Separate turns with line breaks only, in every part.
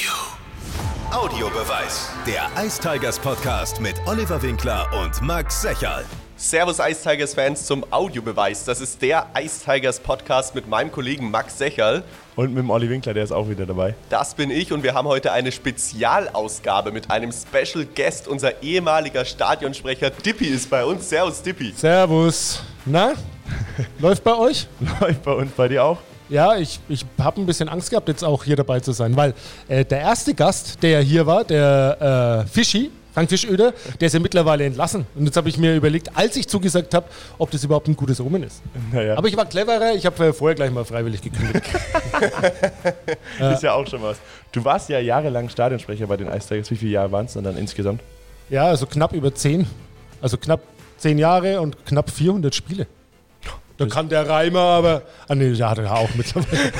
you. Audiobeweis. Der Ice Tigers Podcast mit Oliver Winkler und Max Secherl.
Servus Ice Tigers Fans zum Audiobeweis. Das ist der Ice Tigers Podcast mit meinem Kollegen Max Secherl.
Und mit dem Olli Winkler, der ist auch wieder dabei.
Das bin ich und wir haben heute eine Spezialausgabe mit einem Special Guest. Unser ehemaliger Stadionsprecher Dippy ist bei uns. Servus Dippy.
Servus. Na, läuft bei euch?
Läuft bei uns, bei dir auch?
Ja, ich, ich habe ein bisschen Angst gehabt, jetzt auch hier dabei zu sein, weil äh, der erste Gast, der hier war, der äh, Fischi, Frank Fischöder, der ist ja mittlerweile entlassen. Und jetzt habe ich mir überlegt, als ich zugesagt habe, ob das überhaupt ein gutes Omen ist.
Naja.
Aber ich war cleverer, ich habe vorher gleich mal freiwillig gekündigt.
ist ja auch schon was. Du warst ja jahrelang Stadionsprecher bei den Ice Tigers. Wie viele Jahre waren es denn dann insgesamt?
ja, also knapp über zehn. Also knapp zehn Jahre und knapp 400 Spiele. Da kann der Reimer aber. Ah, nee, der hat er auch mittlerweile.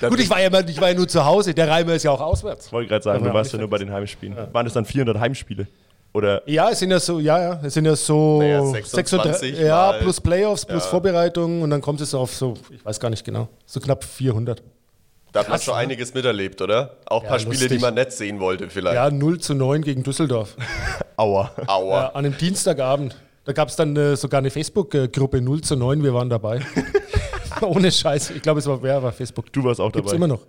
Gut, ich war, ja, mal- ich war ja nur zu Hause. Der Reimer ist ja auch auswärts.
Ich wollte gerade sagen, du warst ja nur bei den Heimspielen. Waren das dann 400 Heimspiele? Oder
Ja, es sind ja so, ja, ja, es sind ja so
Naja, 26
36 ja,
mal-
plus Playoffs, plus
Ja.
Vorbereitung und dann kommt es auf so, ich weiß gar nicht genau, so knapp 400.
Da hat man schon einiges miterlebt, oder? Auch ein
Ja,
paar Spiele,
lustig.
die man nicht sehen wollte vielleicht.
Ja, 0 zu 9 gegen Düsseldorf.
Aua.
Aua.
Ja, an einem Dienstagabend. Da gab es dann äh, sogar eine Facebook-Gruppe 0 zu 9, wir waren dabei. Ohne Scheiß. Ich glaube, es war, wer war Facebook?
Du warst auch
Gibt's
dabei.
immer noch.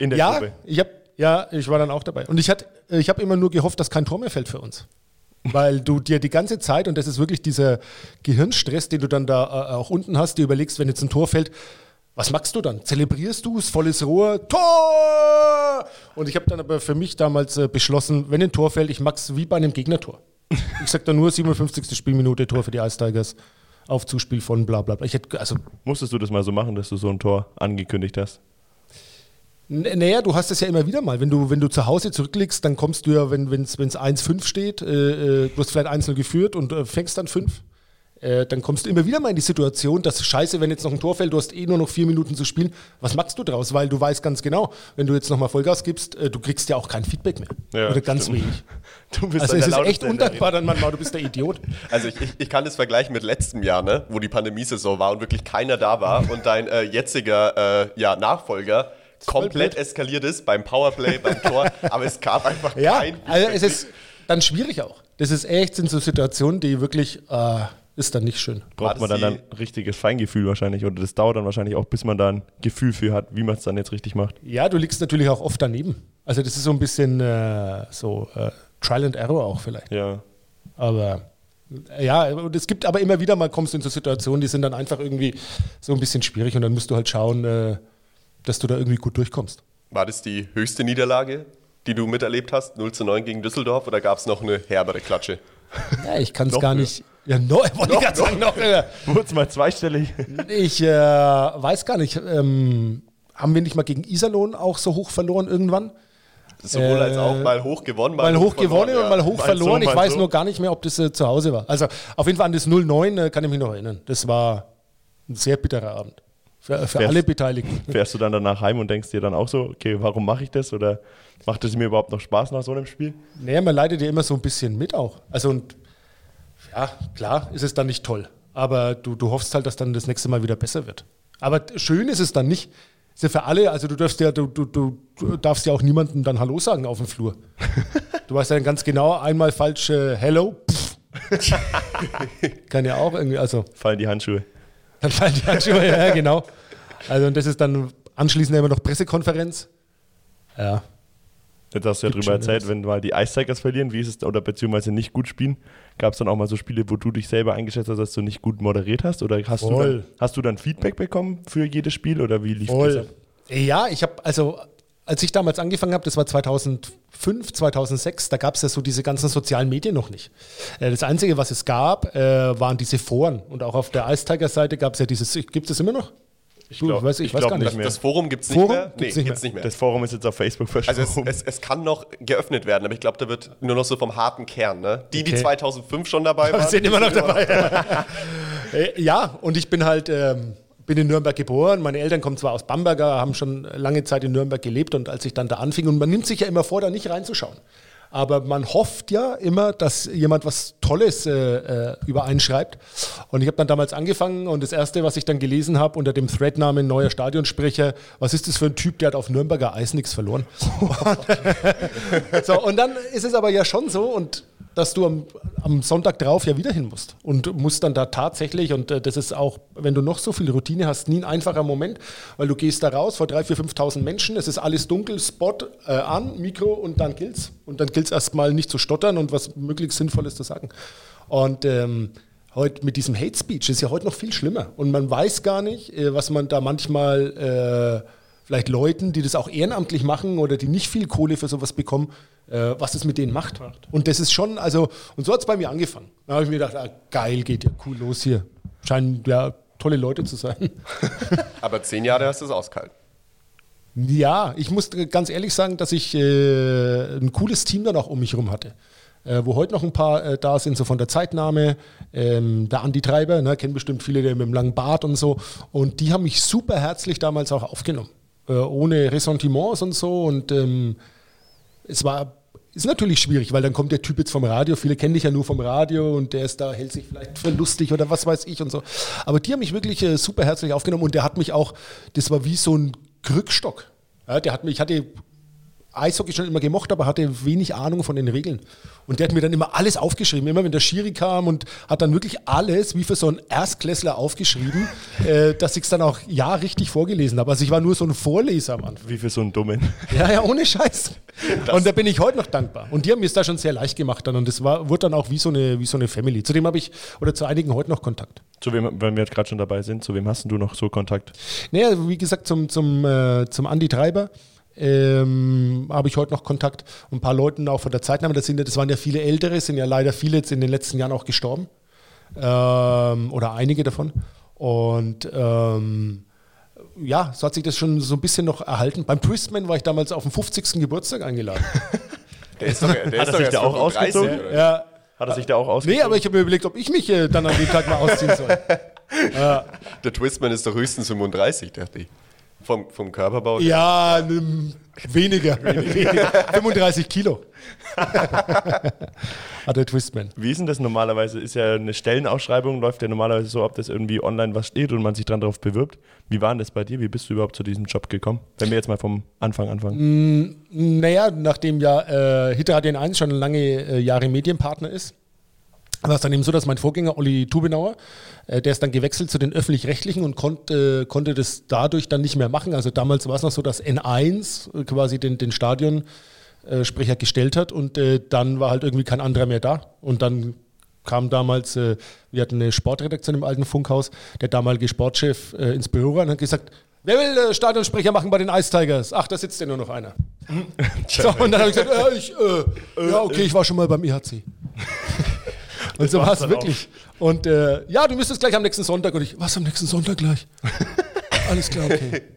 In der
Ja,
Gruppe.
ich hab, ja, ich war dann auch dabei. Und ich, hat- ich habe immer nur gehofft, dass kein Tor mehr fällt für uns. Weil du dir die ganze Zeit, und das ist wirklich dieser Gehirnstress, den du dann da äh, auch unten hast, dir überlegst, wenn jetzt ein Tor fällt, was machst du dann? Zelebrierst du es, volles Rohr, Tor! Und ich habe dann aber für mich damals äh, beschlossen, wenn ein Tor fällt, ich mag's wie bei einem Gegnertor. Ich sag dann nur 57. Spielminute Tor für die Ice Tigers auf Zuspiel von bla bla bla. Ich hätte, also
Musstest du das mal so machen, dass du so ein Tor angekündigt hast?
N- Naja, du hast es ja immer wieder mal. Wenn du, wenn du zu Hause zurückliegst, dann kommst du ja, wenn es 1-5 steht, äh, äh, du hast vielleicht 1-0 geführt und äh, fängst dann 5. Äh, dann kommst du immer wieder mal in die Situation, dass scheiße, wenn jetzt noch ein Tor fällt, du hast eh nur noch vier Minuten zu spielen. Was machst du draus? Weil du weißt ganz genau, wenn du jetzt nochmal Vollgas gibst, äh, du kriegst ja auch kein Feedback mehr.
Ja,
Oder ganz
stimmt.
wenig.
Du bist
Also es ist echt undankbar dann manchmal, du bist der Idiot.
Also ich, ich, ich kann das vergleichen mit letztem Jahr, ne? wo die Pandemiesaison war und wirklich keiner da war und dein äh, jetziger äh, ja, Nachfolger komplett eskaliert ist beim Powerplay, beim Tor, aber es gab einfach
Ja,
kein
also es ist dann schwierig auch. Das ist echt, sind so Situationen, die wirklich, äh, ist dann nicht schön.
Braucht man dann ein richtiges Feingefühl wahrscheinlich. Oder das dauert dann wahrscheinlich auch, bis man da ein Gefühl für hat, wie man es dann jetzt richtig macht.
Ja, du liegst natürlich auch oft daneben. Also das ist so ein bisschen äh, so äh, Trial and Error auch vielleicht.
Ja.
Aber ja, und es gibt aber immer wieder mal kommst du in so Situationen, die sind dann einfach irgendwie so ein bisschen schwierig und dann musst du halt schauen, äh, dass du da irgendwie gut durchkommst.
War das die höchste Niederlage, die du miterlebt hast? 0 zu 9 gegen Düsseldorf oder gab es noch eine herbere Klatsche?
Ja, ich kann es gar nicht. Ja, no, wollte ich gerade sagen, noch höher.
Wurde es mal zweistellig?
Ich äh, weiß gar nicht, ähm, haben wir nicht mal gegen Iserlohn auch so hoch verloren irgendwann?
Sowohl als
Äh,
auch mal hoch gewonnen,
Mal hoch gewonnen
verloren,
und mal hoch
Mal
verloren.
so,
ich
mal
weiß
so.
nur gar nicht mehr, ob das äh, zu Hause war. Also auf jeden Fall an das 0-9 äh, kann ich mich noch erinnern. Das war ein sehr bitterer Abend. Für, für
Wär's-
alle Beteiligten.
Fährst du dann danach heim und denkst dir dann auch so, okay, warum mache ich das? Oder macht es mir überhaupt noch Spaß nach so einem Spiel?
Naja, man leidet ja immer so ein bisschen mit auch. Also und ja, klar ist es dann nicht toll. Aber du, du hoffst halt, dass dann das nächste Mal wieder besser wird. Aber schön ist es dann nicht. Ist ja für alle, also du darfst ja, du, du, du, darfst ja auch niemandem dann Hallo sagen auf dem Flur. Du weißt ja dann ganz genau, einmal falsch äh, Hello. Kann ja auch irgendwie, also
Fallen die Handschuhe.
dann fallen die Handschuhe, ja, genau. Also und das ist dann anschließend immer noch Pressekonferenz. Ja.
Jetzt hast du ja drüber erzählt, wenn mal die Ice Tigers verlieren, wie ist es, oder beziehungsweise nicht gut spielen, gab es dann auch mal so Spiele, wo du dich selber eingeschätzt hast, dass du nicht gut moderiert hast? Oder hast, du
Voll.
dann, hast du dann Feedback bekommen für jedes Spiel oder wie lief das
Voll.
ab?
Ja, ich habe, also als ich damals angefangen habe, das war 2005, 2006, da gab es ja so diese ganzen sozialen Medien noch nicht. Äh, Das Einzige, was es gab, äh, waren diese Foren. Und auch auf der Ice Tigers Seite gab es ja dieses, gibt es immer noch? Ich,
glaub-
weiß, ich,
ich
weiß
glaub
gar
nicht
nicht.
Das,
mehr.
das Forum gibt es nicht mehr.
gibt's nicht
gibt's nicht mehr.
Das Forum ist jetzt auf Facebook
also
verschoben.
es, es, es kann noch geöffnet werden, aber ich glaube, da wird nur noch so vom harten Kern. Ne? Die, die
Okay.
2005 schon dabei waren,
sind immer
die
noch dabei. Äh, ja, und ich bin halt, ähm, bin in Nürnberg geboren. Meine Eltern kommen zwar aus Bamberger, haben schon lange Zeit in Nürnberg gelebt und als ich dann da anfing, und man nimmt sich ja immer vor, da nicht reinzuschauen. Aber man hofft ja immer, dass jemand was Tolles äh, äh, über einen. Und ich habe dann damals angefangen und das Erste, was ich dann gelesen habe unter dem Threadnamen neuer Stadionsprecher, was ist das für ein Typ, der hat auf Nürnberger Eis nichts verloren. so, und dann ist es aber ja schon so und dass du am, am, Sonntag drauf ja wieder hin musst und musst dann da tatsächlich, und äh, das ist auch, wenn du noch so viel Routine hast, nie ein einfacher Moment, weil du gehst da raus vor 3.000, 4.000, 5.000 Menschen, es ist alles dunkel, Spot äh, an, Mikro und dann gilt's. Und dann gilt es erstmal nicht zu stottern und was möglichst Sinnvolles zu sagen. Und ähm, heute mit diesem Hate Speech ist ja heute noch viel schlimmer. Und man weiß gar nicht, äh, was man da manchmal äh, vielleicht Leuten, die das auch ehrenamtlich machen oder die nicht viel Kohle für sowas bekommen, äh, was das mit denen macht. Und das ist schon, also, und so hat es bei mir angefangen. Da habe ich mir gedacht, ah, geil, geht ja cool los hier. Scheinen ja tolle Leute zu sein.
Aber zehn Jahre hast du es ausgehalten.
Ja, ich muss ganz ehrlich sagen, dass ich äh, ein cooles Team dann auch um mich herum hatte. Äh, wo heute noch ein paar äh, da sind, so von der Zeitnahme. Ähm, der Andi Treiber, ne, kennen bestimmt viele der mit dem langen Bart und so. Und die haben mich super herzlich damals auch aufgenommen. Äh, ohne Ressentiments und so. Und ähm, es war ist natürlich schwierig, weil dann kommt der Typ jetzt vom Radio. Viele kennen dich ja nur vom Radio und der ist da, hält sich vielleicht für lustig oder was weiß ich und so. Aber die haben mich wirklich äh, super herzlich aufgenommen und der hat mich auch, das war wie so ein Krückstock. Ja, der hat mich, ich hatte Eishockey schon immer gemocht, aber hatte wenig Ahnung von den Regeln. Und der hat mir dann immer alles aufgeschrieben. Immer wenn der Schiri kam und hat dann wirklich alles wie für so einen Erstklässler aufgeschrieben, äh, dass ich es dann auch ja richtig vorgelesen habe. Also ich war nur so ein Vorleser am Anfang.
Wie für so einen Dummen.
Ja, ja, ohne Scheiß. Das und da bin ich heute noch dankbar. Und die haben mir es da schon sehr leicht gemacht dann. Und das war, wurde dann auch wie so eine, wie so eine Family. Zudem habe ich, oder zu einigen heute noch Kontakt.
Zu wem, wenn wir jetzt gerade schon dabei sind, zu wem hast du noch so Kontakt?
Naja, wie gesagt, zum, zum, äh, zum Andi Treiber ähm, habe ich heute noch Kontakt. Und ein paar Leuten auch von der Zeitnahme, das, sind, das waren ja viele Ältere, sind ja leider viele jetzt in den letzten Jahren auch gestorben. Ähm, oder einige davon. Und ähm, ja, so hat sich das schon so ein bisschen noch erhalten. Beim Twistman war ich damals auf dem 50. Geburtstag eingeladen.
der ist doch, der Hat ist er sich da auch ausgezogen?
Ja.
Hat er sich da auch ausgezogen?
Nee, aber ich habe mir überlegt, ob ich mich äh, dann an dem Tag mal ausziehen soll.
ja. Der Twistman ist doch höchstens 35, dachte ich. Vom, vom Körperbau?
Ja, ne, weniger. weniger. 35 Kilo. Hat der Twistman.
Wie ist denn das normalerweise? Ist ja eine Stellenausschreibung, läuft ja normalerweise so, ob das irgendwie online was steht und man sich dann darauf bewirbt. Wie war denn das bei dir? Wie bist du überhaupt zu diesem Job gekommen? Wenn wir jetzt mal vom Anfang anfangen.
Mm, naja, nachdem ja äh, Hitter ADN1 schon lange äh, Jahre Medienpartner ist, war es dann eben so, dass mein Vorgänger Olli Tubenauer, äh, der ist dann gewechselt zu den öffentlich-rechtlichen und konnte, äh, konnte das dadurch dann nicht mehr machen. Also damals war es noch so, dass N1 äh, quasi den, den Stadionsprecher gestellt hat und äh, dann war halt irgendwie kein anderer mehr da. Und dann kam damals, äh, wir hatten eine Sportredaktion im alten Funkhaus, der damalige Sportchef äh, ins Büro rein und hat gesagt, Wer will Stadionsprecher machen bei den Ice Tigers? Ach, da sitzt ja nur noch einer. so, und dann habe ich gesagt, ja, ich, ja, okay, ich war schon mal beim IHC. Und so war es wirklich. Auch. Und äh, ja, du müsstest gleich am nächsten Sonntag. Und ich, was am nächsten Sonntag gleich? Alles klar, okay.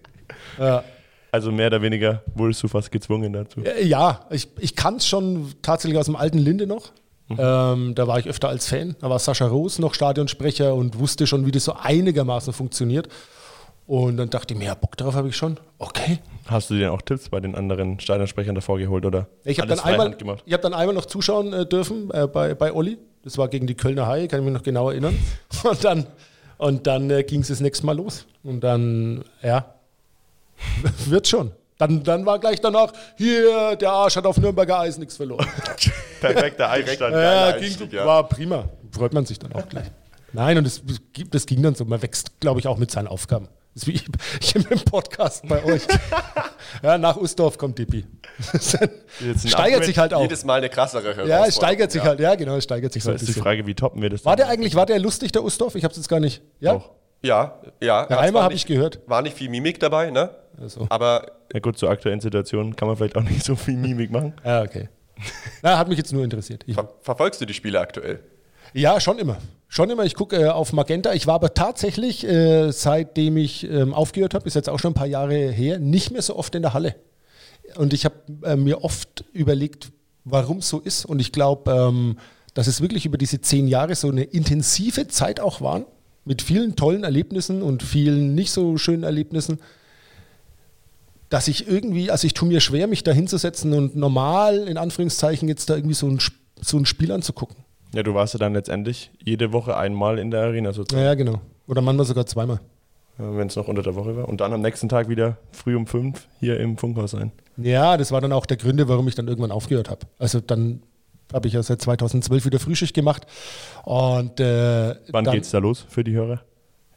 Ja. Also mehr oder weniger wurdest du fast gezwungen dazu.
Ja, ich, ich kann es schon tatsächlich aus dem alten Linde noch. Mhm. Ähm, da war ich öfter als Fan. Da war Sascha Roos noch Stadionsprecher und wusste schon, wie das so einigermaßen funktioniert. Und dann dachte ich mir, ja, Bock darauf habe ich schon. Okay.
Hast du dir auch Tipps bei den anderen Stadionsprechern davor geholt oder?
Ich habe dann, einmal, hab dann einmal noch zuschauen äh, dürfen äh, bei, bei Olli. Das war gegen die Kölner Haie, kann ich mich noch genau erinnern. Und dann, und dann äh, ging es das nächste Mal los. Und dann, ja, wird schon. Dann, dann war gleich danach, hier, der Arsch hat auf Nürnberger Eis nichts verloren.
Perfekter Einstand.
ja, ging, ja. War prima. Freut man sich dann auch gleich. Nein, und das, das ging dann so. Man wächst, glaube ich, auch mit seinen Aufgaben. Das ist wie ich im Podcast bei euch. ja, nach Ustorf kommt Dippi. steigert sich halt auch.
Jedes Mal eine krassere
Ja, es steigert sich ja. halt. Ja, genau, es steigert sich
so. Das ist die Frage, wie toppen wir das?
War der eigentlich, war der lustig, der Ustorf? Ich habe es jetzt gar nicht. Ja? Doch.
Ja, ja.
ja einmal habe ich gehört.
War nicht viel Mimik dabei, ne?
Also. Aber. Ja, gut, zur aktuellen Situation kann man vielleicht auch nicht so viel Mimik machen.
Ja, okay. Na, hat mich jetzt nur interessiert.
Ver verfolgst du die Spiele aktuell?
Ja, schon immer. Schon immer. Ich gucke äh, auf Magenta. Ich war aber tatsächlich, äh, seitdem ich ähm, aufgehört habe, ist jetzt auch schon ein paar Jahre her, nicht mehr so oft in der Halle. Und ich habe äh, mir oft überlegt, warum so ist. Und ich glaube, ähm, dass es wirklich über diese zehn Jahre so eine intensive Zeit auch waren, mit vielen tollen Erlebnissen und vielen nicht so schönen Erlebnissen. dass ich irgendwie, also ich tue mir schwer, mich da hinzusetzen und normal, in Anführungszeichen, jetzt da irgendwie so ein, so ein Spiel anzugucken.
Ja, du warst ja dann letztendlich jede Woche einmal in der Arena sozusagen.
Ja, ja genau. Oder manchmal sogar zweimal.
wenn es noch unter der Woche war. Und dann am nächsten Tag wieder früh um fünf hier im Funkhaus sein.
Ja, das war dann auch der Gründe, warum ich dann irgendwann aufgehört habe. Also dann habe ich ja seit 2012 wieder Frühschicht gemacht. Und, äh,
Wann
dann,
geht's da los für die Hörer?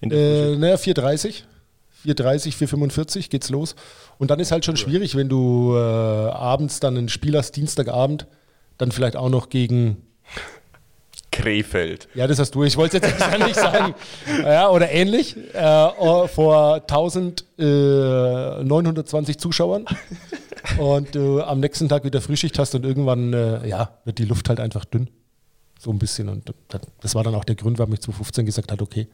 In der
Äh, naja, 4.30 4.30, 4.45 geht's los. Und dann ist halt schon schwierig, wenn du äh, abends dann ein Spiel hast, Dienstagabend, dann vielleicht auch noch gegen,
Krefeld.
ja, das hast du, ich wollte es jetzt extra nicht sagen, ja, oder ähnlich, äh, oh, vor 1.920 Zuschauern und du am nächsten Tag wieder Frühschicht hast und irgendwann, äh, ja, wird die Luft halt einfach dünn. So ein bisschen. Und das- das war dann auch der Grund, warum ich 2015 gesagt habe, okay,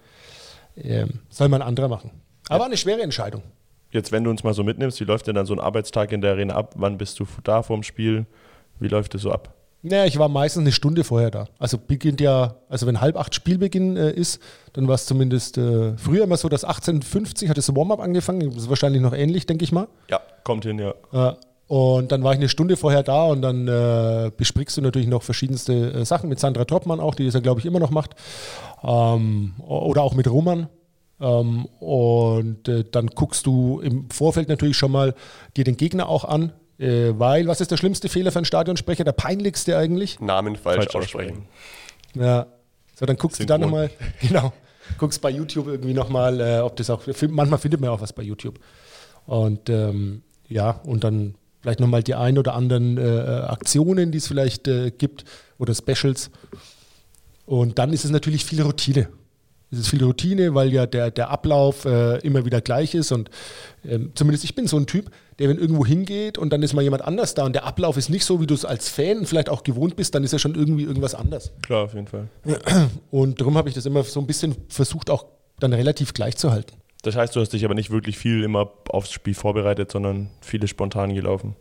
ähm, soll mal ein anderer machen. Aber eine schwere Entscheidung.
Jetzt, wenn du uns mal so mitnimmst, wie läuft denn dann so ein Arbeitstag in der Arena ab? Wann bist du da vorm Spiel? Wie läuft es so ab?
Naja, ich war meistens eine Stunde vorher da. Also beginnt ja, also wenn halb acht Spielbeginn äh, ist, dann war es zumindest äh, früher immer so, dass 18.50 hat das Warm-up angefangen. Das ist wahrscheinlich noch ähnlich, denke ich mal.
Ja.
Kommt hin, ja.
Äh, und dann war ich eine Stunde vorher da und dann äh, besprichst du natürlich noch verschiedenste äh, Sachen mit Sandra Troppmann auch, die das ja, glaube ich, immer noch macht. Ähm, oder auch mit Roman. Ähm, und äh, dann guckst du im Vorfeld natürlich schon mal dir den Gegner auch an. Äh, weil, was ist der schlimmste Fehler für einen Stadionsprecher? Der peinlichste eigentlich?
Namen falsch,
Falsch
aussprechen.
Ja. So, dann guckst du da
Synchron.
nochmal, genau, guckst bei YouTube irgendwie nochmal, äh, ob das auch, manchmal findet man auch was bei YouTube. Und ähm, ja, und dann vielleicht nochmal die ein oder anderen äh, Aktionen, die es vielleicht äh, gibt oder Specials. Und dann ist es natürlich viel Routine. Es ist viel Routine, weil ja der, der Ablauf äh, immer wieder gleich ist. Und ähm, zumindest ich bin so ein Typ, der, wenn irgendwo hingeht und dann ist mal jemand anders da und der Ablauf ist nicht so, wie du es als Fan vielleicht auch gewohnt bist, dann ist ja schon irgendwie irgendwas anders.
Klar, auf jeden Fall.
Und darum habe ich das immer so ein bisschen versucht, auch dann relativ gleich zu halten.
Das heißt, du hast dich aber nicht wirklich viel immer aufs Spiel vorbereitet, sondern viele spontan gelaufen.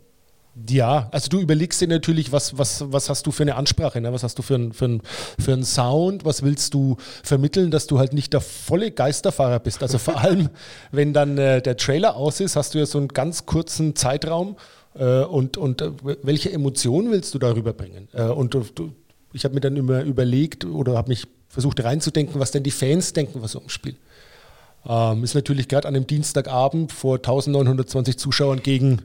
Ja, also du überlegst dir natürlich, was, was, was hast du für eine Ansprache, ne? was hast du für einen für ein, für ein Sound, was willst du vermitteln, dass du halt nicht der volle Geisterfahrer bist. Also vor allem, wenn dann äh, der Trailer aus ist, hast du ja so einen ganz kurzen Zeitraum äh, und, und äh, welche Emotionen willst du darüber bringen? Äh, und du, ich habe mir dann immer überlegt oder habe mich versucht reinzudenken, was denn die Fans denken, was so im Spiel. Ähm, ist natürlich gerade an einem Dienstagabend vor 1920 Zuschauern gegen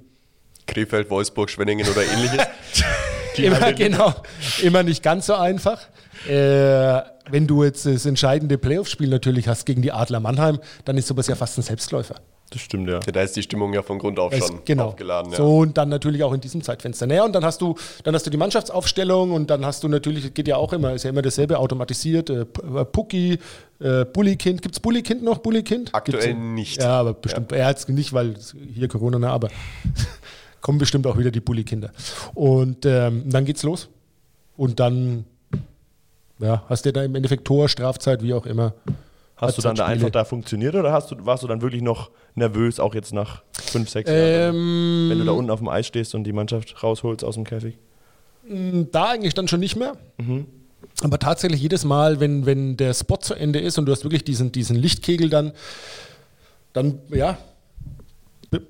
Krefeld, Wolfsburg, Schwenningen oder ähnliches.
immer, genau, immer nicht ganz so einfach. Äh, wenn du jetzt das entscheidende Playoff-Spiel natürlich hast gegen die Adler Mannheim, dann ist sowas ja fast ein Selbstläufer.
Das stimmt, ja.
da ist die Stimmung ja von Grund auf
Das-
schon
genau.
aufgeladen. Ja.
So und dann natürlich auch in diesem Zeitfenster. Naja, und dann hast du, dann hast du die Mannschaftsaufstellung und dann hast du natürlich, geht ja auch immer, ist ja immer dasselbe automatisiert. Äh, äh, Pucki, äh, Bullikind. Gibt es Bullikind noch? Bullikind?
Aktuell
Gibt's-
nicht.
Ja, aber bestimmt. Er hat es nicht, weil hier Corona, ne, aber kommen bestimmt auch wieder die Bulli-Kinder. Und ähm, dann geht's los. Und dann ja, hast du da im Endeffekt Tor, Strafzeit, wie auch immer.
Hast du dann da einfach da funktioniert oder hast du, warst du dann wirklich noch nervös, auch jetzt nach fünf, sechs Jahren?
Ähm,
Wenn du da unten auf dem Eis stehst und die Mannschaft rausholst aus dem Käfig?
Da eigentlich dann schon nicht mehr.
Mhm.
Aber tatsächlich jedes Mal, wenn, wenn der Spot zu Ende ist und du hast wirklich diesen, diesen Lichtkegel dann, dann, ja,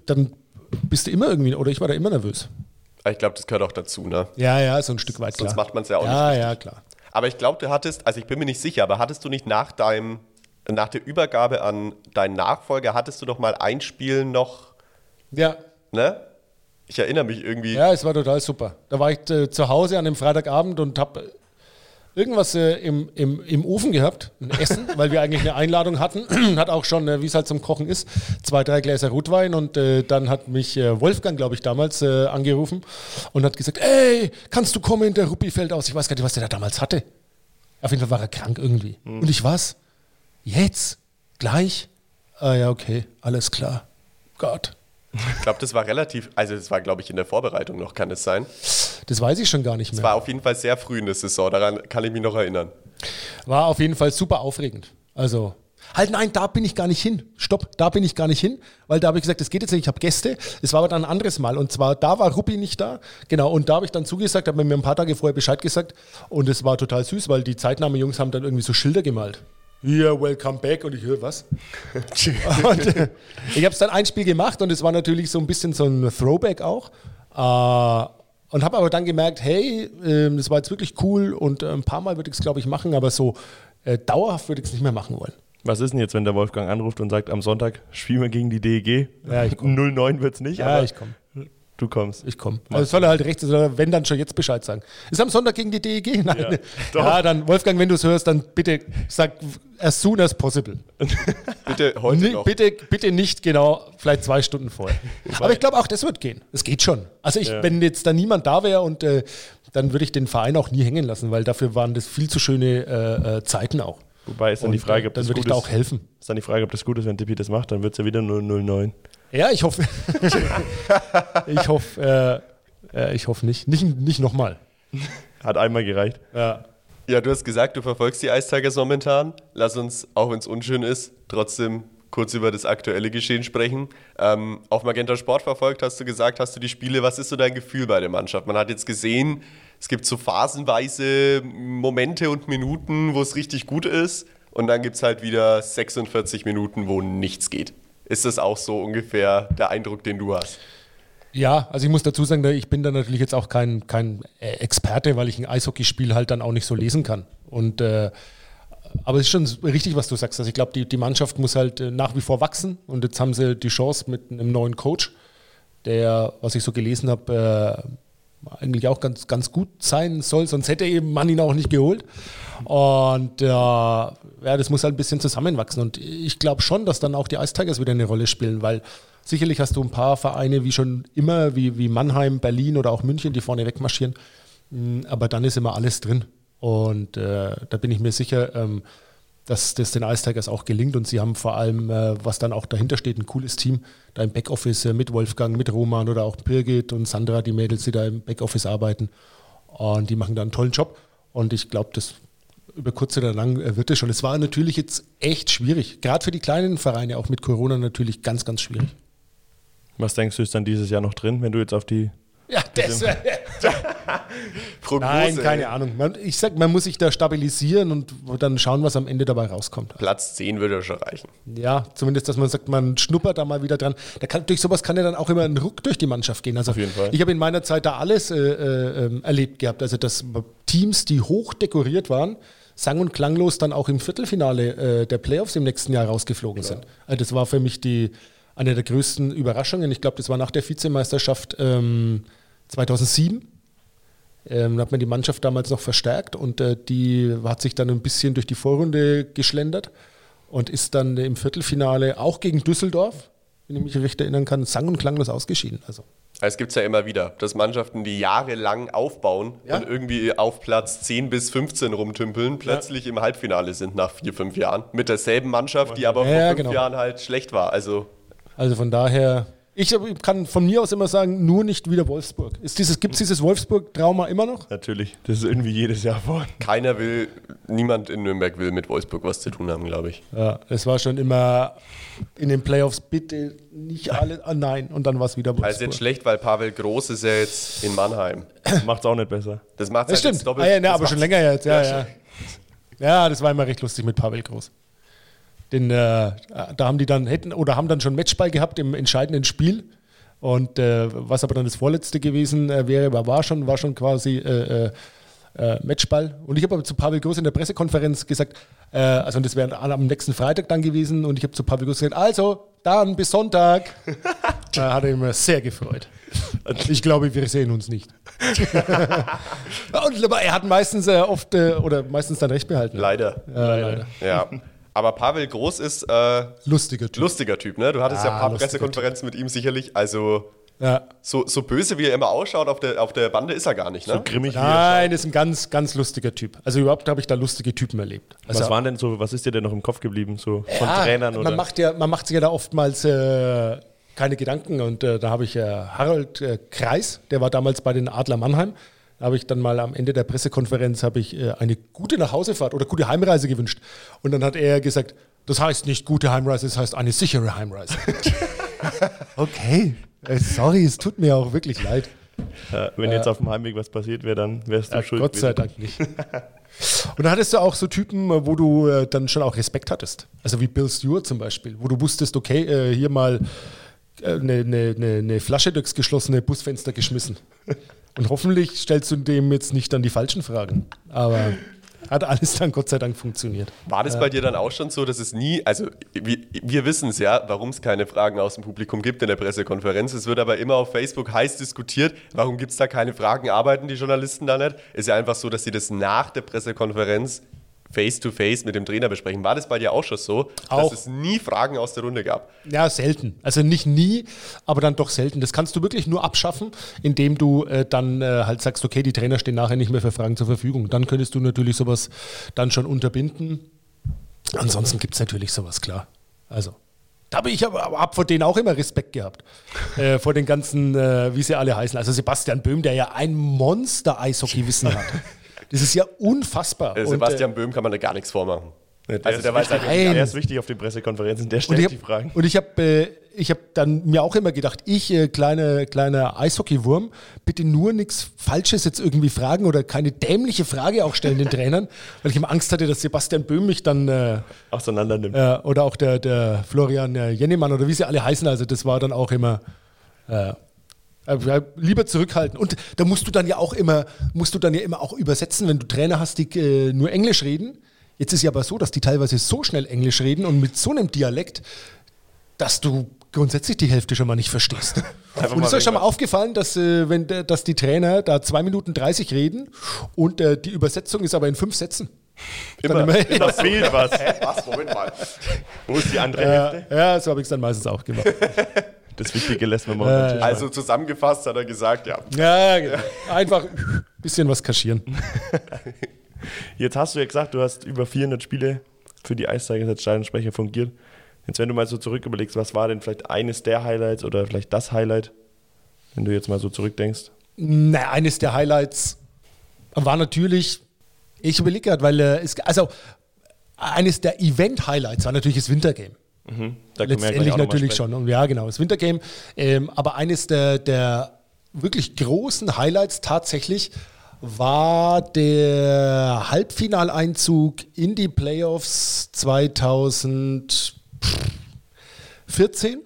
dann bist du immer irgendwie, oder ich war da immer nervös.
Ich glaube, das gehört auch dazu. Ne?
Ja, ja, so ein Stück weit
Sonst
klar.
macht man's ja auch
ja,
nicht
Ja, klar.
Aber ich glaube, du hattest, also ich bin mir nicht sicher, aber hattest du nicht nach deinem, nach der Übergabe an deinen Nachfolger, hattest du doch mal ein Spiel noch,
Ja,
ne? Ich erinnere mich irgendwie.
ja, es war total super. Da war ich äh, zu Hause an dem Freitagabend und habe irgendwas äh, im, im, im Ofen gehabt, ein Essen, weil wir eigentlich eine Einladung hatten. hat auch schon, äh, wie es halt zum Kochen ist, zwei, drei Gläser Rotwein und äh, dann hat mich äh, Wolfgang, glaube ich, damals äh, angerufen und hat gesagt, ey, kannst du kommen, der Ruppi fällt aus. Ich weiß gar nicht, was der da damals hatte. Auf jeden Fall war er krank irgendwie. Und ich was? Jetzt? Gleich? Ah ja, okay, alles klar. Gott.
Ich glaube, das war relativ, also das war, glaube ich, in der Vorbereitung noch, kann es sein.
Das weiß ich schon gar nicht
Es
mehr.
war auf jeden Fall sehr früh in der Saison, daran kann ich mich noch erinnern.
War auf jeden Fall super aufregend. Also, halt nein, da bin ich gar nicht hin. Stopp, da bin ich gar nicht hin, weil da habe ich gesagt, das geht jetzt nicht, ich habe Gäste. Es war aber dann ein anderes Mal und zwar, da war Ruppi nicht da. Genau, und da habe ich dann zugesagt, habe mir ein paar Tage vorher Bescheid gesagt und es war total süß, weil die Zeitnahme-Jungs haben dann irgendwie so Schilder gemalt. Hier, welcome back. Und ich höre, was? und, äh, ich habe es dann ein Spiel gemacht und es war natürlich so ein bisschen so ein Throwback auch. Äh, und habe aber dann gemerkt, hey, äh, das war jetzt wirklich cool und äh, ein paar Mal würde ich es, glaube ich, machen, aber so äh, dauerhaft würde ich es nicht mehr machen wollen.
Was ist denn jetzt, wenn der Wolfgang anruft und sagt, am Sonntag spielen wir gegen die DEG?
Ja, ich komm.
09 wird es nicht,
Ja,
aber
ich komme.
Du kommst.
Ich komme. Also soll er halt recht, wenn dann schon jetzt Bescheid sagen. Ist am Sonntag gegen die DEG? Nein.
Ja,
Ja,
doch.
dann, Wolfgang, wenn du es hörst, dann bitte sag as soon as possible.
Bitte heute
Nee,
noch.
bitte, bitte nicht genau, vielleicht zwei Stunden vorher. Aber ich glaube auch, das wird gehen. Es geht schon. Also ich,
Ja.
wenn jetzt da niemand da wäre und äh, dann würde ich den Verein auch nie hängen lassen, weil dafür waren das viel zu schöne äh, äh, Zeiten auch.
Wobei ist dann
Und,
die Frage, ob
dann
das
würde ich da auch helfen.
Ist dann die Frage, ob das gut ist, wenn Tippi das macht, dann wird es ja wieder 009.
Ja, ich hoffe. ich hoffe, äh, äh, ich hoffe nicht. Nicht, nicht nochmal.
Hat einmal gereicht.
Ja.
Ja, du hast gesagt, du verfolgst die Ice Tigers momentan. Lass uns, auch wenn es unschön ist, trotzdem kurz über das aktuelle Geschehen sprechen. Ähm, auf Magenta Sport verfolgt, hast du gesagt, hast du die Spiele. Was ist so dein Gefühl bei der Mannschaft? Man hat jetzt gesehen, es gibt so phasenweise Momente und Minuten, wo es richtig gut ist. Und dann gibt es halt wieder 46 Minuten, wo nichts geht. Ist das auch so ungefähr der Eindruck, den du hast?
Ja, also ich muss dazu sagen, ich bin da natürlich jetzt auch kein, kein äh, Experte, weil ich ein Eishockeyspiel halt dann auch nicht so lesen kann. Und äh, aber es ist schon richtig, was du sagst. Also ich glaube, die, die Mannschaft muss halt äh, nach wie vor wachsen und jetzt haben sie die Chance mit einem neuen Coach, der, was ich so gelesen habe, äh, eigentlich auch ganz, ganz gut sein soll, sonst hätte eben man ihn auch nicht geholt. Und äh, ja, das muss halt ein bisschen zusammenwachsen. Und ich glaube schon, dass dann auch die Ice Tigers wieder eine Rolle spielen, weil sicherlich hast du ein paar Vereine wie schon immer, wie, wie Mannheim, Berlin oder auch München, die vorne wegmarschieren. Mm, Aber dann ist immer alles drin. Und äh, da bin ich mir sicher, ähm, dass das den Ice Tigers auch gelingt. Und sie haben vor allem, äh, was dann auch dahinter steht, ein cooles Team. Da im Backoffice äh, mit Wolfgang, mit Roman oder auch Birgit und Sandra, die Mädels, die da im Backoffice arbeiten. Und die machen da einen tollen Job. Und ich glaube, das über kurz oder lang äh, wird es schon. Es war natürlich jetzt echt schwierig. Gerade für die kleinen Vereine, auch mit Corona natürlich ganz, ganz schwierig.
Was denkst du, ist dann dieses Jahr noch drin, wenn du jetzt auf die.
Ja, das
Prognose.
Nein, keine Ahnung. Man, ich sag, man muss sich da stabilisieren und dann schauen, was am Ende dabei rauskommt.
Platz 10 würde ja schon reichen.
Ja, zumindest, dass man sagt, man schnuppert da mal wieder dran. Da kann, durch sowas kann ja dann auch immer ein Ruck durch die Mannschaft gehen. Also
Auf jeden Fall.
Ich habe in meiner Zeit da alles äh, äh, ähm, erlebt gehabt. Also dass Teams, die hoch dekoriert waren, sang- und klanglos dann auch im Viertelfinale äh, der Playoffs im nächsten Jahr rausgeflogen sind. Also das war für mich die, eine der größten Überraschungen. Ich glaube, das war nach der Vizemeisterschaft ähm, 2007. Ähm, hat man die Mannschaft damals noch verstärkt und äh, die hat sich dann ein bisschen durch die Vorrunde geschlendert und ist dann im Viertelfinale auch gegen Düsseldorf, wenn ich mich recht erinnern kann, sang- und klanglos ausgeschieden. Also,
Es gibt es ja immer wieder, dass Mannschaften, die jahrelang aufbauen
Ja.
und irgendwie auf Platz 10 bis 15 rumtümpeln, plötzlich im Halbfinale sind nach vier, fünf Jahren. Mit derselben Mannschaft, die aber
Ja,
vor fünf
genau.
Jahren halt schlecht war. Also
also von daher, ich kann von mir aus immer sagen, nur nicht wieder Wolfsburg. Ist dieses, Gibt es dieses Wolfsburg-Trauma immer noch?
Natürlich. Das ist irgendwie jedes Jahr vor.
keiner will, niemand in Nürnberg will mit Wolfsburg was zu tun haben, glaube ich.
Ja, es war schon immer in den Playoffs, bitte nicht alle, ah nein, und dann war es wieder Wolfsburg.
Also jetzt schlecht, weil Pavel Groß ist ja jetzt in Mannheim.
Macht's auch nicht besser.
Das macht
Das stimmt. Ah, ja, ne, aber schon länger jetzt, ja, ja. Ja, das war immer recht lustig mit Pavel Groß. Den, äh, da haben die dann, hätten oder haben dann schon Matchball gehabt im entscheidenden Spiel. Und äh, was aber dann das vorletzte gewesen äh, wäre, war, war, schon, war schon quasi äh, äh, äh, Matchball. Und ich habe aber zu Pavel Groß in der Pressekonferenz gesagt, äh, also das wäre am nächsten Freitag dann gewesen, und ich habe zu Pavel Groß gesagt, also dann bis Sonntag. da hat er immer sehr gefreut. Ich glaube, wir sehen uns nicht. und, aber er hat meistens äh, oft äh, oder meistens dann recht behalten.
Leider.
Ja, leider.
Ja. Aber Pavel Groß ist äh,
Lustiger Typ.
lustiger Typ, ne? Du hattest ja,
Ah,
ein paar Pressekonferenzen mit ihm sicherlich. Also
Ja.
so, so böse, wie er immer ausschaut auf der, auf der Bande, ist er gar nicht, ne?
So grimmig wie er
Nein, ist ein ganz, ganz lustiger Typ. Also überhaupt habe ich da lustige Typen erlebt. Also,
Was waren denn so, was ist dir denn noch im Kopf geblieben? So von
ja,
Trainern oder?
man macht ja, man macht sich ja da oftmals äh, keine Gedanken und äh, da habe ich äh, Harald äh, Kreis, der war damals bei den Adler Mannheim. Da habe ich dann mal am Ende der Pressekonferenz habe ich äh, eine gute Nachhausefahrt oder gute Heimreise gewünscht. Und dann hat er gesagt, das heißt nicht gute Heimreise, das heißt eine sichere Heimreise. okay, äh, sorry, es tut mir auch wirklich leid.
Ja, wenn jetzt auf dem Heimweg was passiert wäre, dann wärst du
Ja,
schuld.
Gott sei. Dank nicht. Und dann hattest du auch so Typen, äh, wo du äh, dann schon auch Respekt hattest. Also wie Bill Stewart zum Beispiel, wo du wusstest, okay, äh, hier mal eine ne, ne, ne Flasche durchs geschlossene Busfenster geschmissen. Und hoffentlich stellst du dem jetzt nicht dann die falschen Fragen. Aber hat alles dann Gott sei Dank funktioniert.
War das bei dir dann auch schon so, dass es nie, also wir, wir wissen es ja, warum es keine Fragen aus dem Publikum gibt in der Pressekonferenz. Es wird aber immer auf Facebook heiß diskutiert, warum gibt es da keine Fragen, arbeiten die Journalisten da nicht? Ist ja einfach so, dass sie das nach der Pressekonferenz face-to-face mit dem Trainer besprechen. War das bei dir auch schon so,
Auch.
dass es nie Fragen aus der Runde gab?
Ja, selten. Also nicht nie, aber dann doch selten. Das kannst du wirklich nur abschaffen, indem du äh, dann äh, halt sagst, okay, die Trainer stehen nachher nicht mehr für Fragen zur Verfügung. Dann könntest du natürlich sowas dann schon unterbinden. Ansonsten gibt es natürlich sowas, klar. Also. Da habe ich aber hab vor denen auch immer Respekt gehabt. äh, vor den ganzen, äh, wie sie alle heißen. Also Sebastian Böhm, der ja ein Monster-Eishockey-Wissen hat. Das ist ja unfassbar.
Äh,
Und,
Sebastian Böhm kann man da gar nichts vormachen.
Der,
Also der weiß
wichtig,
halt-
der ist wichtig auf den Pressekonferenzen, der stellt
ich
die
hab,
Fragen.
Und ich habe äh, ich hab dann mir auch immer gedacht, ich, äh, kleine, kleiner Eishockeywurm, bitte nur nichts Falsches jetzt irgendwie fragen oder keine dämliche Frage auch stellen den Trainern, weil ich immer Angst hatte, dass Sebastian Böhm mich dann äh,
auseinander nimmt.
äh, oder auch der, der Florian äh, Jennemann oder wie sie alle heißen, also das war dann auch immer äh, äh, lieber zurückhalten. Und da musst du dann ja auch immer, musst du dann ja immer auch übersetzen, wenn du Trainer hast, die äh, nur Englisch reden. Jetzt ist ja aber so, dass die teilweise so schnell Englisch reden und mit so einem Dialekt, dass du grundsätzlich die Hälfte schon mal nicht verstehst.
Einfach
und ist euch schon mal aufgefallen, dass, äh, wenn, dass die Trainer da zwei Minuten 30 reden und äh, die Übersetzung ist aber in fünf Sätzen?
Immer.
Dann
Da fehlt was.
Was? Moment mal.
Wo ist die andere
Ja,
Hälfte?
ja, so habe ich es dann meistens auch gemacht.
Das Wichtige lässt man mal. Tisch
Also zusammengefasst hat er gesagt, ja.
Ja, genau. Einfach ein bisschen was kaschieren.
Jetzt hast du ja gesagt, du hast über 400 Spiele für die Ice Tigers als Stadionsprecher fungiert. Jetzt, wenn du mal so zurück überlegst, was war denn vielleicht eines der Highlights oder vielleicht das Highlight, wenn du jetzt mal so zurückdenkst?
Na, eines der Highlights war natürlich, ich überlege gerade, weil äh, es, also eines der Event-Highlights war natürlich das Wintergame.
Gleich
Letztendlich natürlich schon. Und Ja, genau, das Wintergame. Ähm, aber eines der, der wirklich großen Highlights tatsächlich war der Halbfinaleinzug in die Playoffs 2014,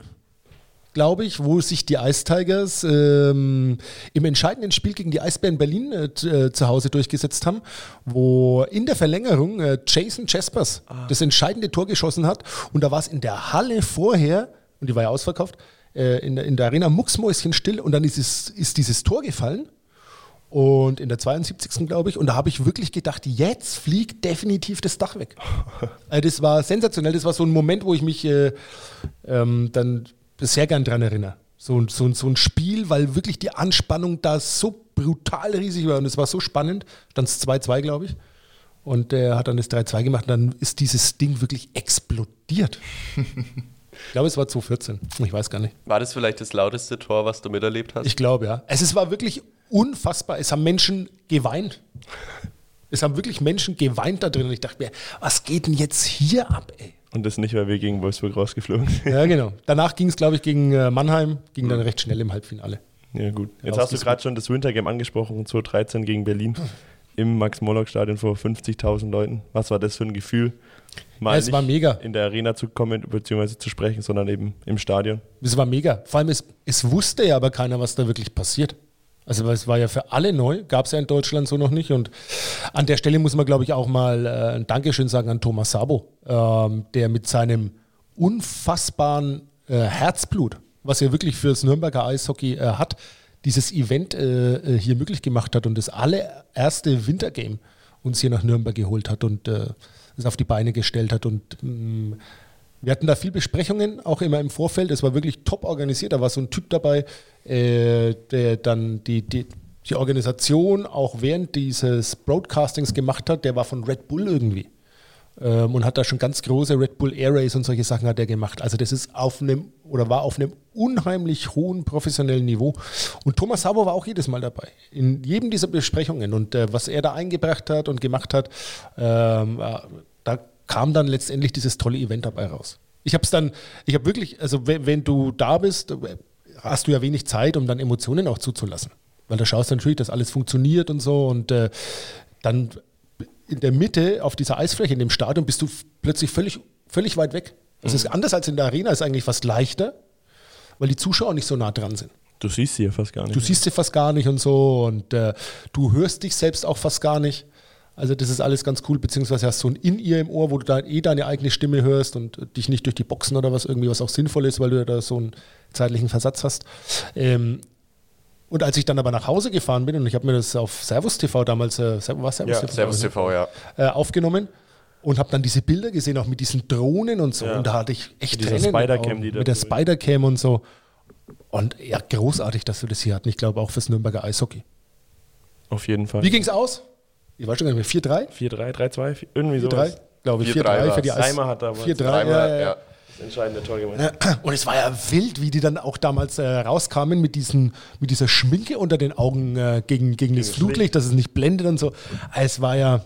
glaube ich, wo sich die Ice Tigers ähm, im entscheidenden Spiel gegen die Eisbären Berlin äh, äh, zu Hause durchgesetzt haben, wo in der Verlängerung äh, Jason Jaspers das entscheidende Tor geschossen hat. Und da war es in der Halle vorher, und die war ja ausverkauft, äh, in, der- in der Arena mucksmäuschen still und dann ist, es, ist dieses Tor gefallen. Und in der 72. glaube ich. Und da habe ich wirklich gedacht, jetzt fliegt definitiv das Dach weg. äh, das war sensationell. Das war so ein Moment, wo ich mich äh, ähm, dann sehr gern dran erinnere. So, ein- so, so ein Spiel, weil wirklich die Anspannung da so brutal riesig war. Und es war so spannend. Stand es 2-2, glaube ich. Und er hat dann das 3-2 gemacht. Und dann ist dieses Ding wirklich explodiert. ich glaube, es war 2014. Ich weiß gar nicht.
War das vielleicht das lauteste Tor, was du miterlebt hast?
Ich glaube, ja. Es, es war wirklich unfassbar. Es haben Menschen geweint. Es haben wirklich Menschen geweint da drin. Und ich dachte mir, was geht denn jetzt hier ab, ey?
Und das nicht, weil wir gegen Wolfsburg rausgeflogen sind.
Ja, genau. Danach ging es, glaube ich, gegen äh, Mannheim, ging dann recht schnell im Halbfinale.
Ja, gut. Jetzt hast du gerade schon das Wintergame angesprochen, 2013 gegen Berlin im Max-Morlock-Stadion vor 50.000 Leuten. Was war das für ein Gefühl? Mal
Ja, es war mega.
in der Arena zu kommen bzw. zu sprechen, sondern eben im Stadion.
Es war mega. Vor allem, es, es wusste ja aber keiner, was da wirklich passiert. Also es war ja für alle neu, gab es ja in Deutschland so noch nicht. Und an der Stelle muss man, glaube ich, auch mal äh, ein Dankeschön sagen an Thomas Sabo, ähm, der mit seinem unfassbaren äh, Herzblut, was er wirklich fürs Nürnberger Eishockey äh, hat, dieses Event äh, äh, hier möglich gemacht hat und das allererste Wintergame uns hier nach Nürnberg geholt hat und äh, es auf die Beine gestellt hat. Und mh, wir hatten da viel Besprechungen, auch immer im Vorfeld. Es war wirklich top organisiert. Da war so ein Typ dabei, äh, der dann die, die, die Organisation auch während dieses Broadcastings gemacht hat. Der war von Red Bull irgendwie. Ähm, und hat da schon ganz große Red Bull Air Race und solche Sachen hat er gemacht. Also das ist auf einem oder war auf einem unheimlich hohen professionellen Niveau. Und Thomas Sauber war auch jedes Mal dabei. In jedem dieser Besprechungen. Und äh, was er da eingebracht hat und gemacht hat, ähm, äh, kam dann letztendlich dieses tolle Event dabei raus. Ich habe es dann, ich habe wirklich, also wenn, wenn du da bist, äh, hast du ja wenig Zeit, um dann Emotionen auch zuzulassen. Weil da schaust du natürlich, dass alles funktioniert und so. Und äh, dann in der Mitte auf dieser Eisfläche in dem Stadion bist du plötzlich völlig, völlig weit weg. Das ist anders als in der Arena, ist eigentlich fast leichter, weil die Zuschauer nicht so nah dran sind.
Du siehst sie ja fast gar nicht.
Du siehst sie fast gar nicht und so und äh, du hörst dich selbst auch fast gar nicht. Also das ist alles ganz cool, beziehungsweise hast so ein In-Ear im Ohr, wo du da eh deine eigene Stimme hörst und dich nicht durch die Boxen oder was irgendwie, was auch sinnvoll ist, weil du ja da so einen zeitlichen Versatz hast. Ähm, und als ich dann aber nach Hause gefahren bin und ich habe mir das auf Servus TV damals, äh, was Servus
Ja,
TV?
Servus TV, ja.
äh, aufgenommen und habe dann diese Bilder gesehen, auch mit diesen Drohnen und so.
Ja.
Und da hatte ich echt
Mit
Tränen
da
Mit der
so-
Spider-Cam und so. Und ja, großartig, dass wir das hier hatten. Ich glaube auch fürs Nürnberger Eishockey.
Auf jeden Fall.
Wie ging es aus? Ich weiß schon gar nicht mehr. 4-3?
4-3, 3-2, vier- irgendwie
4-3?
sowas.
Glaube ich.
4-3
4-3 für die.
Seimer hat da was.
4-3,
Dreimal,
ja, ja, ja.
Das entscheidende Tor gemacht.
Und es war ja wild, wie die dann auch damals äh, rauskamen mit, diesen, mit dieser Schminke unter den Augen äh, gegen, gegen das
das
Flutlicht, dass es nicht blendet und so. Es war ja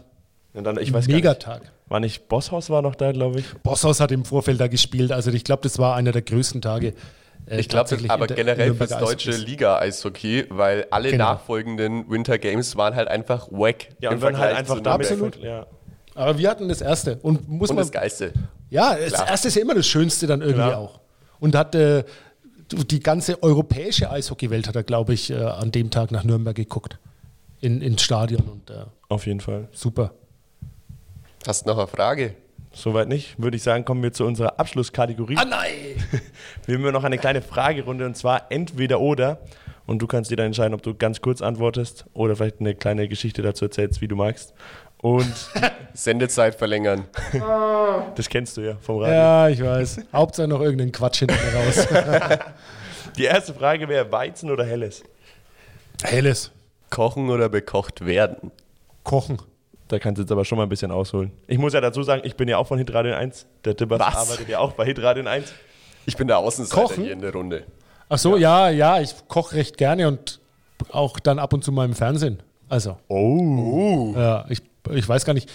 Und dann, ich weiß gar
Megatag.
nicht, war nicht Bosshaus war noch da, glaube ich.
Bosshaus hat im Vorfeld da gespielt. Also ich glaube, das war einer der größten Tage. Äh,
Ich glaube,
tatsächlich
aber generell fürs deutsche. Liga-Eishockey, weil alle
Genau.
nachfolgenden Winter Games waren halt einfach wack.
Ja,
im
und dann halt
Vergleich
einfach
zu
damit.
Absolut.
Ja.
Aber wir hatten das erste. Und muss
Und
man.
das Geilste.
Ja, das
Klar.
erste ist ja immer das Schönste dann irgendwie
Klar.
auch. Und hat äh, die ganze europäische Eishockeywelt hat er, glaube ich, äh, an dem Tag nach Nürnberg geguckt. In, ins Stadion und äh,
Auf jeden Fall.
super.
Hast du noch eine Frage?
Soweit nicht. Würde ich sagen, kommen wir zu unserer Abschlusskategorie.
Ah nein!
Wir haben noch eine kleine Fragerunde und zwar entweder oder. Und du kannst dir dann entscheiden, ob du ganz kurz antwortest oder vielleicht eine kleine Geschichte dazu erzählst, wie du magst. Und
Sendezeit verlängern.
das kennst du ja vom Radio.
Ja, ich weiß. Hauptsache noch irgendeinen Quatsch hinten raus.
Die erste Frage wäre Weizen oder Helles?
Helles.
Kochen oder bekocht werden?
Kochen.
Da kannst du jetzt aber schon mal ein bisschen ausholen. Ich muss ja dazu sagen, ich bin ja auch von Hitradio 1. Der Tippers
Was?
arbeitet ja auch bei Hitradio 1.
Ich bin der Außenseiter
Kochen?
hier in der Runde.
Ach so, ja, ja, ich koche recht gerne und auch dann ab und zu mal im Fernsehen. Also,
Oh.
ja, ich, ich weiß gar nicht.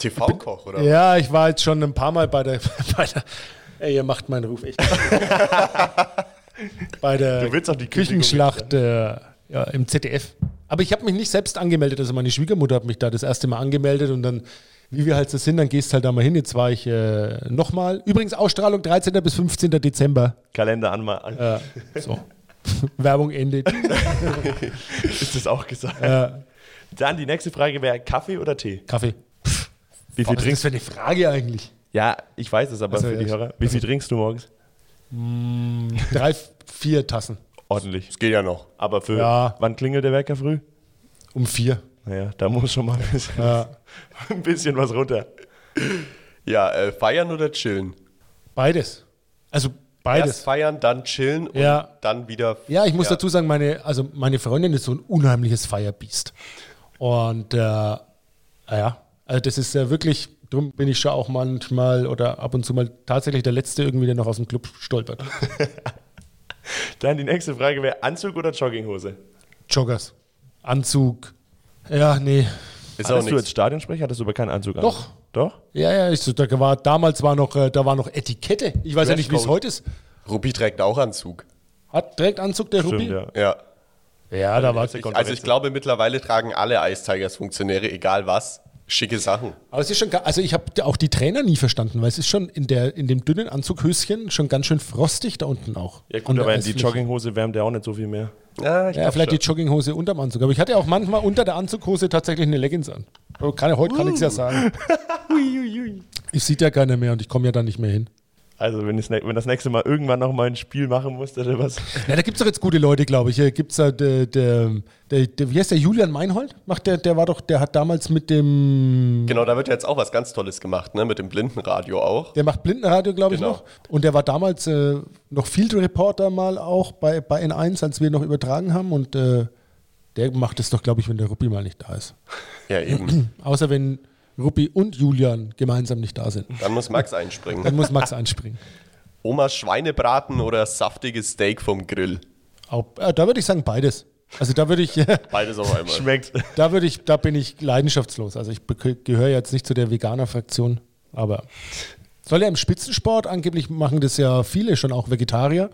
TV-Koch, oder?
Ja, ich war jetzt schon ein paar Mal bei der. Bei der ey, ihr macht meinen Ruf echt. bei der
Du willst auch die
Küchenschlacht äh, ja, im ZDF. Aber ich habe mich nicht selbst angemeldet. Also meine Schwiegermutter hat mich da das erste Mal angemeldet und dann, wie wir halt so sind, dann gehst halt da mal hin. Jetzt war ich äh, nochmal. Übrigens Ausstrahlung 13. bis 15. Dezember.
Kalender an mal an.
Ja, so. Werbung endet.
Ist das auch gesagt?
Ja,
Dann die nächste Frage wäre Kaffee oder Tee?
Kaffee.
Wie viel
Was ist das
trinkst
für eine Frage eigentlich?
Ja, ich weiß es aber
Also,
für die
ja,
Hörer. Wie viel trinkst du morgens?
Drei, vier Tassen.
Ordentlich.
Das geht ja noch.
Aber für
Ja.
wann klingelt der Wecker früh?
Um vier.
Naja, da muss schon mal ein bisschen,
Ja.
ein bisschen was runter.
Ja, äh, feiern oder chillen?
Beides. Also
Erst
beides.
feiern, dann chillen und
Ja.
dann wieder.
Ja, ich muss dazu sagen, meine, also meine Freundin ist so ein unheimliches Feierbiest. Und äh, ja, also das ist äh, wirklich, drum bin ich schon auch manchmal oder ab und zu mal tatsächlich der Letzte irgendwie, der noch aus dem Club stolpert.
Dann die nächste Frage wäre Anzug oder Jogginghose?
Joggers, Anzug. Ja, nee.
Ist auch
Hattest du als. Stadionsprecher, hattest du aber keinen Anzug an?
Doch.
Doch?
Ja, ja, ich, so, da war, damals war noch, äh, da war noch Etikette. Ich weiß ja nicht, wie es heute ist.
Rupi trägt auch Anzug.
Hat direkt Anzug der
Stimmt,
Rupi?
ja.
Ja.
Ja, da war
Ich, also ich glaube, mittlerweile tragen alle Ice Tigers Funktionäre, egal was, schicke Sachen.
Aber es ist schon, also ich habe auch die Trainer nie verstanden, weil es ist schon in, der, in dem dünnen Anzughöschen schon ganz schön frostig da unten auch.
Ja gut, aber die. Jogginghose wärmt ja auch nicht so viel mehr.
Ja, ich
Ja, vielleicht
schon.
die Jogginghose unterm Anzug. Aber ich hatte auch manchmal unter der Anzughose tatsächlich eine Leggings an. Aber Kann, heute kann ich es ja sagen. ich sieht ja keiner mehr und ich komme ja da nicht mehr hin.
Also wenn, ne- wenn das nächste Mal irgendwann noch mal ein Spiel machen musst oder was.
Na, da gibt es doch jetzt gute Leute, glaube ich. Hier gibt es ja der, der, der, der, wie heißt der, Julian Meinhold? Macht der, der war doch, der hat damals mit dem,
Genau, da wird ja jetzt auch was ganz Tolles gemacht, ne? Mit dem Blindenradio auch.
der macht Blindenradio, glaube ich,
Genau.
noch. Und der war damals äh, noch Field Reporter mal auch bei, bei N1, als wir noch übertragen haben. Und äh, der macht es doch, glaube ich, wenn der Ruppi mal nicht da ist.
Ja, eben.
Außer wenn Ruppi und Julian gemeinsam nicht da sind.
Dann muss Max einspringen.
Dann muss Max einspringen.
Omas Schweinebraten oder saftiges Steak vom Grill?
Auch, äh, da würde ich sagen beides. Also da würde ich,
Beides auf einmal.
Schmeckt.
da würde ich, da bin ich leidenschaftslos. Also ich gehöre jetzt nicht zu der Veganer-Fraktion, aber soll ja im Spitzensport angeblich machen das ja viele schon auch Vegetarier.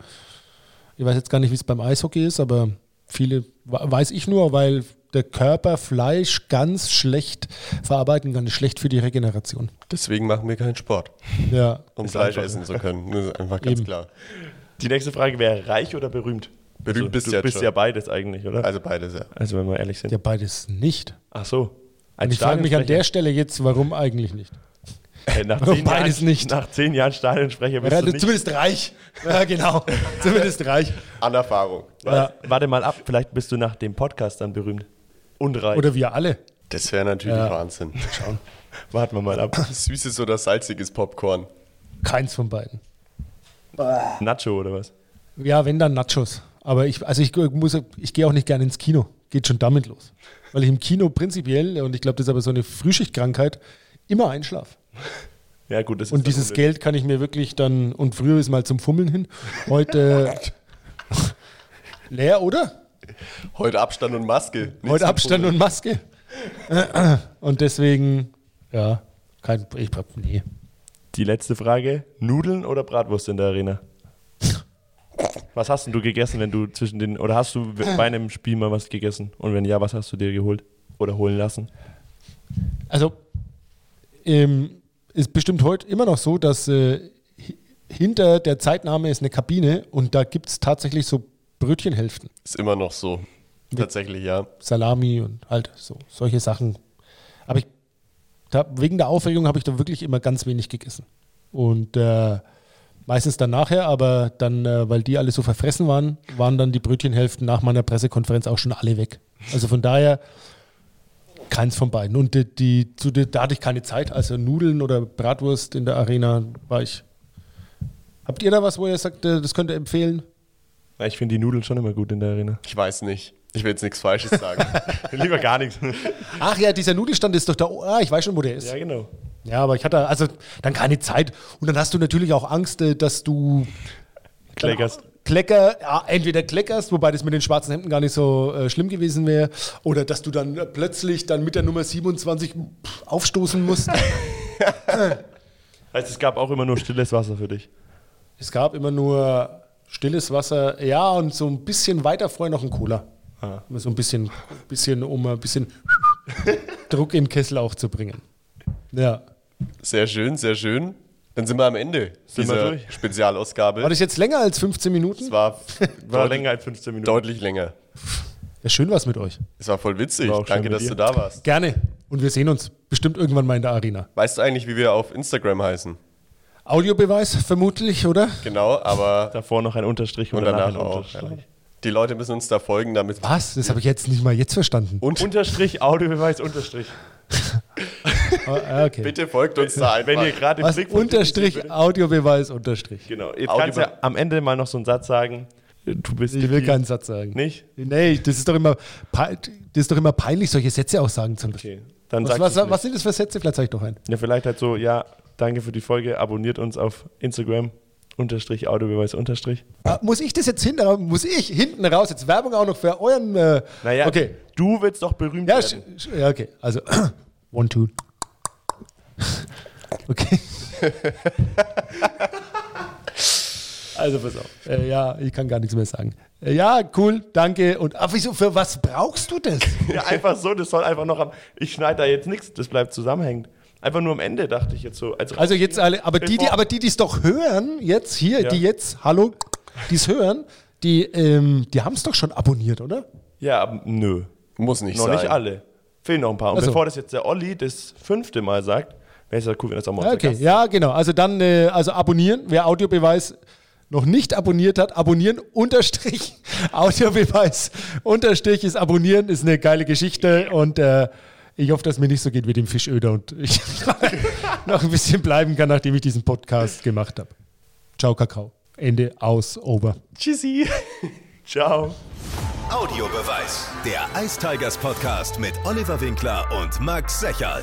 Ich weiß jetzt gar nicht, wie es beim Eishockey ist, aber viele, weiß ich nur, weil der Körper Fleisch ganz schlecht verarbeiten kann, ist schlecht für die Regeneration.
Deswegen machen wir keinen Sport,
Ja.
um
Ist
Fleisch
einfach-
essen zu können. Das ist einfach ganz
Eben.
klar.
Die nächste Frage wäre reich oder berühmt?
Berühmt bist
du
jetzt
bist
schon.
ja beides eigentlich, oder?
Also beides, ja.
Also wenn wir ehrlich sind.
Ja, beides nicht.
Ach so.
Und
Als
ich frage mich an der Stelle jetzt, warum eigentlich nicht?
Nach
Warum
zehn
beides
Jahren,
nicht?
Nach zehn Jahren Stadionsprecher bist
Ja,
du nicht.
zumindest reich. Ja, genau. zumindest reich.
An Erfahrung.
Ja.
Warte mal ab, vielleicht bist du nach dem Podcast dann berühmt. Und reich.
Oder wir alle.
Das wäre natürlich
Ja.
Wahnsinn.
Warten wir mal ab.
Süßes oder salziges Popcorn.
Keins von beiden.
Nacho oder was?
Ja, wenn dann Nachos. Aber ich, also ich muss, ich gehe auch nicht gerne ins Kino. Geht schon damit los. Weil ich im Kino prinzipiell, und ich glaube, das ist aber so eine Frühschichtkrankheit, immer einschlafe.
Ja, gut, das ist
Und dieses. Geld kann ich mir wirklich dann, und früher ist mal zum Fummeln hin. Heute leer, oder?
Heute Abstand und Maske.
Heute Abstand
Fummeln.
und Maske. Und deswegen, ja, kein, ich, nee.
Die letzte Frage: Nudeln oder Bratwurst in der Arena? Was hast denn du gegessen, wenn du zwischen den. Oder hast du bei einem Spiel mal was gegessen? Und wenn ja, was hast du dir geholt? Oder holen lassen?
Also, ähm, ist bestimmt heute immer noch so, dass äh, hi- hinter der Zeitnahme ist eine Kabine und da gibt es tatsächlich so Brötchenhälften.
Ist immer noch so. Tatsächlich, ja.
Salami und halt so solche Sachen. Aber ich, da, wegen der Aufregung habe ich da wirklich immer ganz wenig gegessen. Und äh, meistens dann nachher, aber dann, äh, weil die alle so verfressen waren, waren dann die Brötchenhälften nach meiner Pressekonferenz auch schon alle weg. Also von daher keins von beiden. Und die, die, zu der, da hatte ich keine Zeit. Also Nudeln oder Bratwurst in der Arena war ich. Habt ihr da was, wo ihr sagt, äh, das könnt ihr empfehlen?
Ja, ich finde die Nudeln schon immer gut in der Arena.
Ich weiß nicht. Ich will jetzt nichts Falsches sagen.
Lieber gar nichts.
Ach ja, dieser Nudelstand ist doch da. Ah, ich weiß schon, wo der ist.
ja, genau.
Ja, aber ich hatte also dann keine Zeit. Und dann hast du natürlich auch Angst, äh, dass du
Kleckerst.
Klecker, ja, entweder kleckerst, wobei das mit den schwarzen Hemden gar nicht so äh, schlimm gewesen wäre, oder dass du dann äh, plötzlich dann mit der Nummer 27 pff, aufstoßen musst.
Heißt, es gab auch immer nur stilles Wasser für dich.
es gab immer nur stilles Wasser, ja, und so ein bisschen weiter vorher noch ein Cola.
Ah.
So ein bisschen, bisschen, um ein bisschen Druck in den Kessel auch zu bringen. Ja.
Sehr schön, sehr schön. Dann sind wir am Ende
Sind wir
dieser
durch?
Spezialausgabe.
War das jetzt länger als 15 Minuten?
es war,
War
deutlich,
länger als 15 Minuten.
deutlich länger.
Ja, schön was mit euch.
Es war voll witzig.
War
Danke, dass
dir.
du da warst.
Gerne. Und wir sehen uns bestimmt irgendwann mal in der Arena.
Weißt du eigentlich, wie wir auf Instagram heißen?
Audiobeweis vermutlich, oder?
Genau, aber
Davor noch ein Unterstrich und,
und
danach,
danach
ein
auch.
Unterstrich.
Ja. Die Leute müssen uns da folgen, damit.
Was? Das habe ich jetzt nicht mal jetzt verstanden.
Und
Unterstrich, Audiobeweis, Unterstrich.
Ah, okay.
bitte folgt uns da einfach.
Wenn ihr gerade
Was? Unterstrich, Audiobeweis, Unterstrich.
Genau. Jetzt
Audio-
kannst du ja am Ende mal noch so einen Satz sagen. Du bist
Ich will keinen Satz sagen.
Nicht?
Nee, das ist doch immer, das ist doch immer peinlich, solche Sätze auch sagen zu müssen.
Okay. Dann
Was,
sagst
was, was sind das für Sätze? Vielleicht sag ich doch einen.
Ja, vielleicht halt so, ja, danke für die Folge, abonniert uns auf Instagram, Unterstrich, Audiobeweis, Unterstrich.
Ah, muss ich das jetzt hinten raus? Muss ich hinten raus? Jetzt Werbung auch noch für euren. Äh,
Naja,
okay.
du willst doch berühmt
Ja,
werden.
ja, okay. Also, one, two. Okay. Also, pass auf. Äh, ja, ich kann gar nichts mehr sagen. Äh, ja, cool, danke. Und ach, wieso, für was brauchst du das?
Ja, einfach so, das soll einfach noch am. Ich schneide da jetzt nichts, das bleibt zusammenhängend. Einfach nur am Ende dachte ich jetzt so. Als
Also jetzt alle, aber die, die, aber die, die es doch hören, jetzt hier,
Ja.
die jetzt, hallo, die es hören, die, ähm, die haben es doch schon abonniert, oder?
Ja, nö.
Muss nicht
noch
sein.
nicht alle. Fehlen noch ein paar. Und
Ach so.
bevor das jetzt der Olli das fünfte Mal sagt, wäre es ja cool, wenn das auch mal
okay, ja, genau. Also dann, äh, also abonnieren, wer Audiobeweis noch nicht abonniert hat, abonnieren, Unterstrich, Audiobeweis, Unterstrich ist abonnieren, ist eine geile Geschichte und äh, ich hoffe, dass mir nicht so geht wie dem Fischöder und ich noch ein bisschen bleiben kann, nachdem ich diesen Podcast gemacht habe. Ciao, Kakao. Ende, aus, over.
Tschüssi. Ciao.
Audiobeweis. Der Ice Tigers Podcast mit Oliver Winkler und Max Secherl.